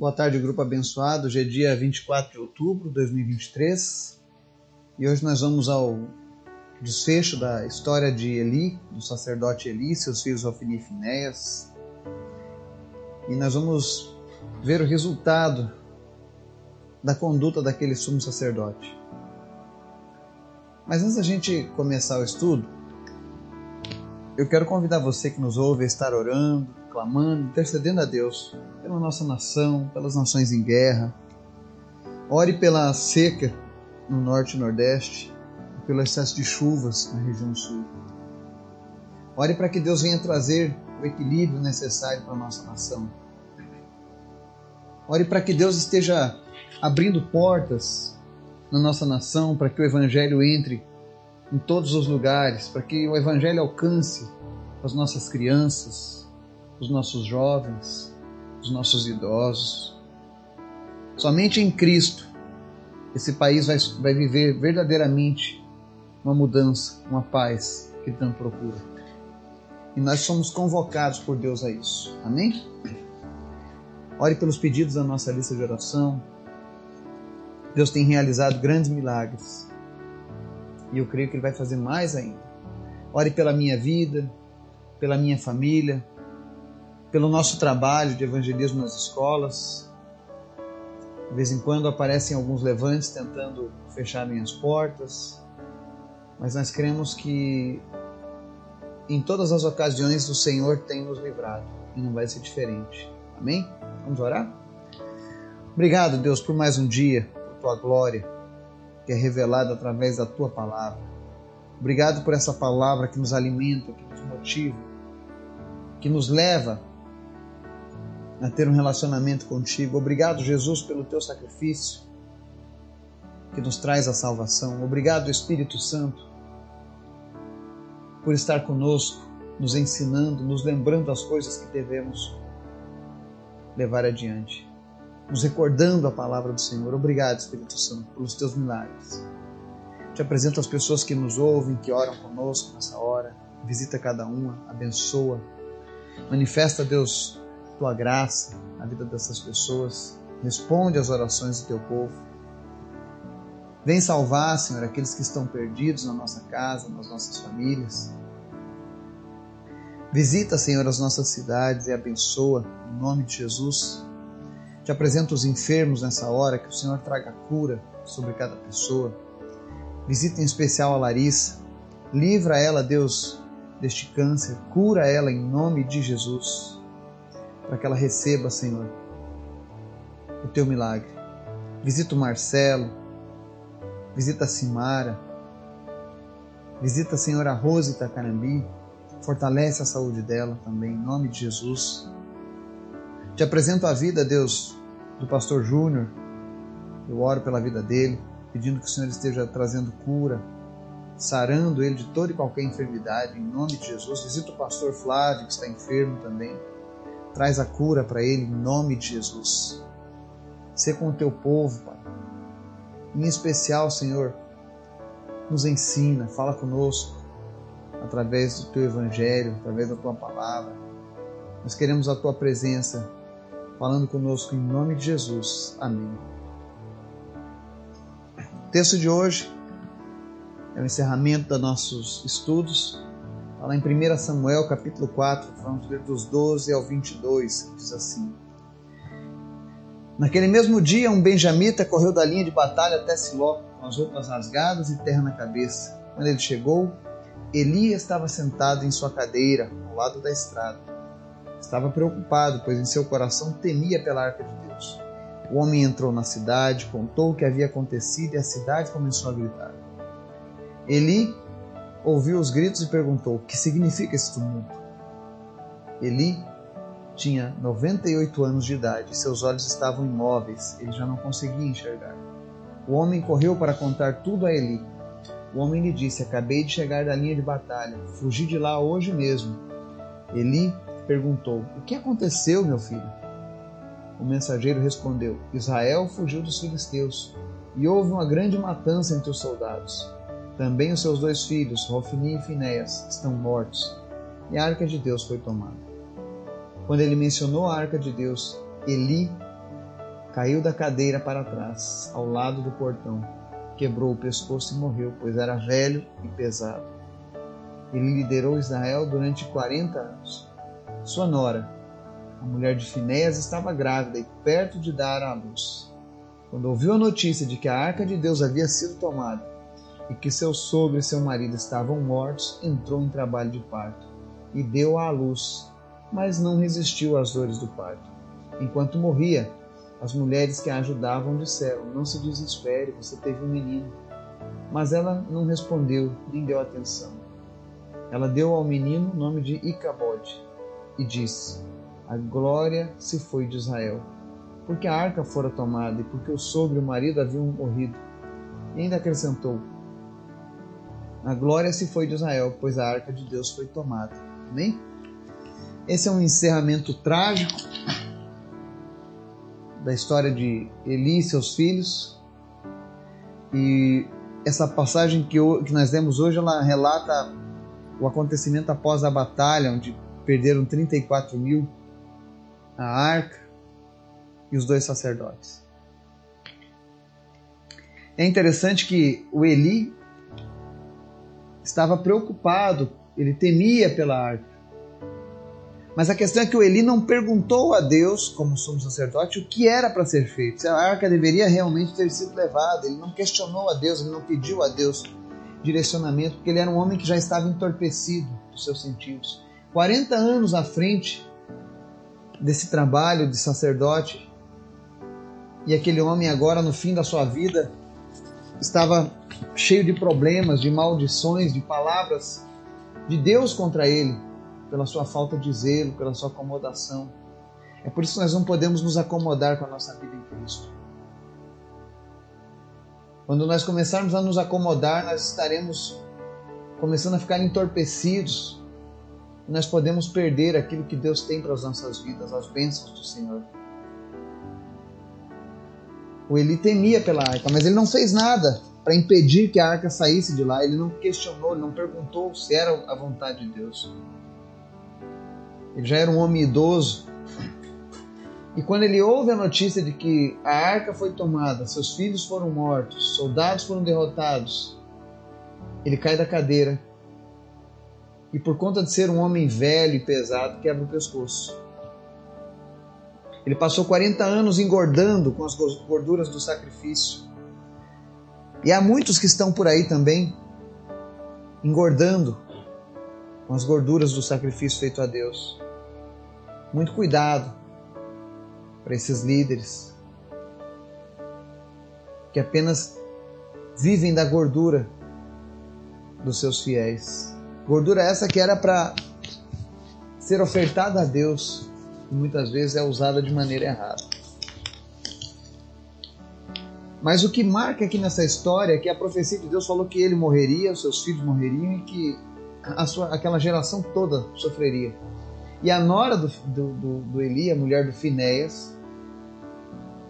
Boa tarde, grupo abençoado. Hoje é dia 24 de outubro de 2023 e hoje nós vamos ao desfecho da história de Eli, do sacerdote Eli, seus filhos Ofni e Finéias. E nós vamos ver o resultado da conduta daquele sumo sacerdote. Mas antes da gente começar o estudo, eu quero convidar você que nos ouve a estar orando, clamando, intercedendo a Deus pela nossa nação, pelas nações em guerra. Ore pela seca no norte e nordeste, pelo excesso de chuvas na região sul. Ore para que Deus venha trazer o equilíbrio necessário para a nossa nação. Ore para que Deus esteja abrindo portas na nossa nação para que o Evangelho entre em todos os lugares, para que o Evangelho alcance as nossas crianças, os nossos jovens, os nossos idosos. Somente em Cristo esse país vai, vai viver verdadeiramente uma mudança, uma paz que tanto procura. E nós somos convocados por Deus a isso. Amém? Ore pelos pedidos da nossa lista de oração. Deus tem realizado grandes milagres. E eu creio que Ele vai fazer mais ainda. Ore pela minha vida, pela minha família, pelo nosso trabalho de evangelismo nas escolas. De vez em quando aparecem alguns levantes tentando fechar minhas portas, mas nós cremos que em todas as ocasiões o Senhor tem nos livrado e não vai ser diferente. Amém? Vamos orar? Obrigado, Deus, por mais um dia, por tua glória que é revelada através da tua palavra. Obrigado por essa palavra que nos alimenta, que nos motiva, que nos leva a ter um relacionamento contigo. Obrigado, Jesus, pelo teu sacrifício que nos traz a salvação. Obrigado, Espírito Santo, por estar conosco, nos ensinando, nos lembrando as coisas que devemos levar adiante, nos recordando a palavra do Senhor. Obrigado, Espírito Santo, pelos teus milagres. Te apresento as pessoas que nos ouvem, que oram conosco nessa hora. Visita cada uma, abençoa. Manifesta, Deus, tua graça na vida dessas pessoas. Responde às orações do teu povo. Vem salvar, Senhor, aqueles que estão perdidos na nossa casa, nas nossas famílias. Visita, Senhor, as nossas cidades e abençoa, em nome de Jesus. Te apresento os enfermos nessa hora, que o Senhor traga cura sobre cada pessoa. Visita em especial a Larissa. Livra ela, Deus, deste câncer. Cura ela em nome de Jesus para que ela receba, Senhor, o teu milagre. Visita o Marcelo, visita a Simara, visita, Senhor, a Rose Itacarambi, fortalece a saúde dela também, em nome de Jesus. Te apresento a vida, Deus, do pastor Júnior. Eu oro pela vida dele, pedindo que o Senhor esteja trazendo cura, sarando ele de toda e qualquer enfermidade, em nome de Jesus. Visita o pastor Flávio, que está enfermo também. Traz a cura para ele em nome de Jesus. Ser com o teu povo, Pai. Em especial, Senhor, nos ensina, fala conosco através do teu evangelho, através da tua palavra. Nós queremos a tua presença falando conosco em nome de Jesus. Amém. O texto de hoje é o encerramento dos nossos estudos lá em 1 Samuel capítulo 4, vamos ler dos 12 ao 22, diz assim. Naquele mesmo dia, um benjamita correu da linha de batalha até Siló, com as roupas rasgadas e terra na cabeça. Quando ele chegou, Eli estava sentado em sua cadeira, ao lado da estrada. Estava preocupado, pois em seu coração temia pela arca de Deus. O homem entrou na cidade, contou o que havia acontecido e a cidade começou a gritar. Eli ouviu os gritos e perguntou: O que significa esse tumulto? Eli tinha 98 anos de idade, seus olhos estavam imóveis, ele já não conseguia enxergar. O homem correu para contar tudo a Eli. O homem lhe disse: Acabei de chegar da linha de batalha, fugi de lá hoje mesmo. Eli perguntou: O que aconteceu, meu filho? O mensageiro respondeu: Israel fugiu dos filisteus e houve uma grande matança entre os soldados. Também os seus dois filhos, Rofni e Finéias, estão mortos, e a arca de Deus foi tomada. Quando ele mencionou a arca de Deus, Eli caiu da cadeira para trás, ao lado do portão, quebrou o pescoço e morreu, pois era velho e pesado. Ele liderou Israel durante 40 anos. Sua nora, a mulher de Finéas, estava grávida e perto de dar à luz. Quando ouviu a notícia de que a arca de Deus havia sido tomada e que seu sogro e seu marido estavam mortos, entrou em trabalho de parto e deu à luz, mas não resistiu às dores do parto. Enquanto morria, as mulheres que a ajudavam disseram: Não se desespere, você teve um menino. Mas ela não respondeu, nem deu atenção. Ela deu ao menino o nome de Icabode e disse: A glória se foi de Israel porque a arca fora tomada e porque o sogro e o marido haviam morrido. E ainda acrescentou: A glória se foi de Israel, pois a arca de Deus foi tomada. Amém? Esse é um encerramento trágico da história de Eli e seus filhos. E essa passagem que, que nós lemos hoje, ela relata o acontecimento após a batalha, onde perderam 34 mil a arca e os dois sacerdotes. É interessante que o Eli estava preocupado, ele temia pela arca. Mas a questão é que o Eli não perguntou a Deus, como sumo sacerdote, o que era para ser feito. Se a arca deveria realmente ter sido levada. Ele não questionou a Deus, ele não pediu a Deus direcionamento, porque ele era um homem que já estava entorpecido dos seus sentidos. 40 anos à frente desse trabalho de sacerdote, e aquele homem, agora no fim da sua vida, estava cheio de problemas, de maldições, de palavras de Deus contra ele, pela sua falta de zelo, pela sua acomodação. É por isso que nós não podemos nos acomodar com a nossa vida em Cristo. Quando nós começarmos a nos acomodar, nós estaremos começando a ficar entorpecidos. Nós podemos perder aquilo que Deus tem para as nossas vidas, as bênçãos do Senhor. O Eli temia pela arca, mas ele não fez nada para impedir que a arca saísse de lá. Ele não questionou, ele não perguntou se era a vontade de Deus. Ele já era um homem idoso. E quando ele ouve a notícia de que a arca foi tomada, seus filhos foram mortos, soldados foram derrotados, ele cai da cadeira e, por conta de ser um homem velho e pesado, quebra o pescoço. Ele passou 40 anos engordando com as gorduras do sacrifício. E há muitos que estão por aí também engordando com as gorduras do sacrifício feito a Deus. Muito cuidado para esses líderes que apenas vivem da gordura dos seus fiéis. Gordura essa que era para ser ofertada a Deus e muitas vezes é usada de maneira errada. Mas o que marca aqui nessa história é que a profecia de Deus falou que ele morreria, os seus filhos morreriam e que sua, aquela geração toda sofreria. E a nora do, do, do, do Eli, a mulher do Finéias,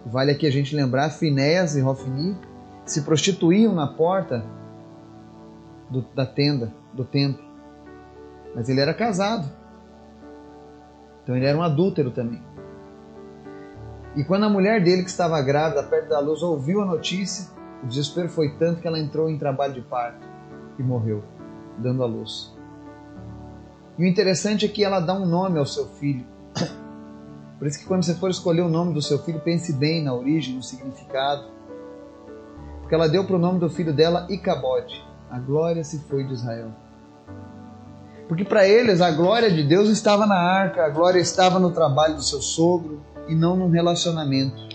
vale aqui a gente lembrar, Finéias e Rofni se prostituíam na porta do, da tenda, do templo. Mas ele era casado. Então ele era um adúltero também. E quando a mulher dele, que estava grávida, perto da luz, ouviu a notícia, o desespero foi tanto que ela entrou em trabalho de parto e morreu, dando a luz. E o interessante é que ela dá um nome ao seu filho. Por isso que quando você for escolher o nome do seu filho, pense bem na origem, no significado. Porque ela deu para o nome do filho dela Icabode. A glória se foi de Israel. Porque para eles a glória de Deus estava na arca, a glória estava no trabalho do seu sogro e não no relacionamento.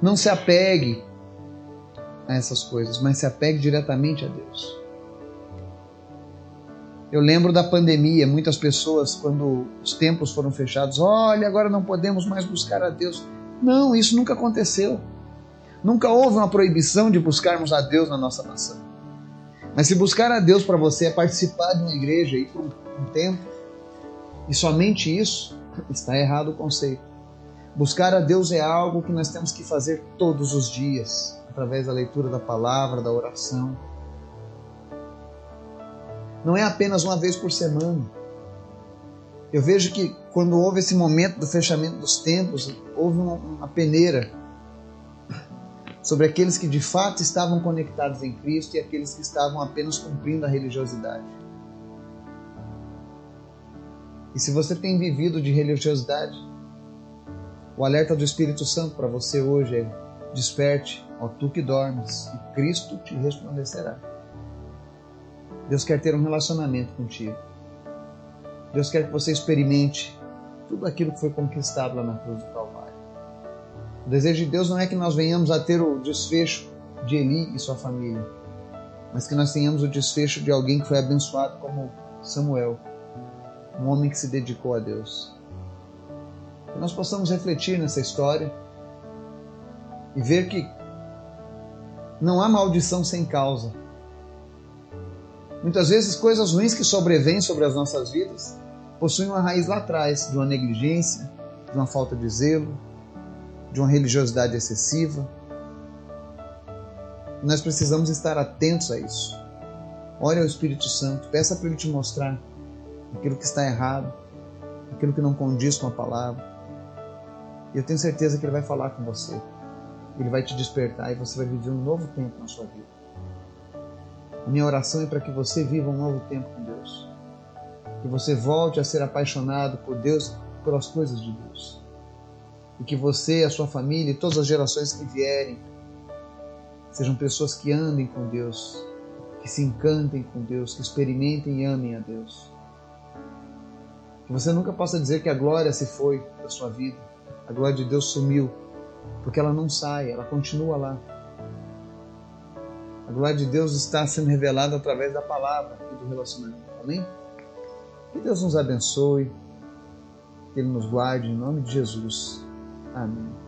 Não se apegue a essas coisas, mas se apegue diretamente a Deus. Eu lembro da pandemia, muitas pessoas, quando os templos foram fechados, olha, agora não podemos mais buscar a Deus. Não, isso nunca aconteceu. Nunca houve uma proibição de buscarmos a Deus na nossa nação. Mas se buscar a Deus para você é participar de uma igreja e por um tempo, e somente isso, está errado o conceito. Buscar a Deus é algo que nós temos que fazer todos os dias, através da leitura da palavra, da oração. Não é apenas uma vez por semana. Eu vejo que quando houve esse momento do fechamento dos tempos, houve uma, uma peneira sobre aqueles que de fato estavam conectados em Cristo e aqueles que estavam apenas cumprindo a religiosidade. E se você tem vivido de religiosidade, o alerta do Espírito Santo para você hoje é: desperte, ó tu que dormes, e Cristo te resplandecerá. Deus quer ter um relacionamento contigo. Deus quer que você experimente tudo aquilo que foi conquistado lá na cruz do Calvário. O desejo de Deus não é que nós venhamos a ter o desfecho de Eli e sua família, mas que nós tenhamos o desfecho de alguém que foi abençoado como Samuel, um homem que se dedicou a Deus. Que nós possamos refletir nessa história e ver que não há maldição sem causa. Muitas vezes coisas ruins que sobrevêm sobre as nossas vidas possuem uma raiz lá atrás de uma negligência, de uma falta de zelo, de uma religiosidade excessiva. Nós precisamos estar atentos a isso. Ore ao Espírito Santo, peça para ele te mostrar aquilo que está errado, aquilo que não condiz com a palavra. E eu tenho certeza que ele vai falar com você. Ele vai te despertar e você vai viver um novo tempo na sua vida. A minha oração é para que você viva um novo tempo com Deus. Que você volte a ser apaixonado por Deus, pelas coisas de Deus. E que você, a sua família e todas as gerações que vierem sejam pessoas que andem com Deus, que se encantem com Deus, que experimentem e amem a Deus. Que você nunca possa dizer que a glória se foi da sua vida, a glória de Deus sumiu, porque ela não sai, ela continua lá. A glória de Deus está sendo revelada através da palavra e do relacionamento. Amém? Que Deus nos abençoe, que Ele nos guarde em nome de Jesus. Amém.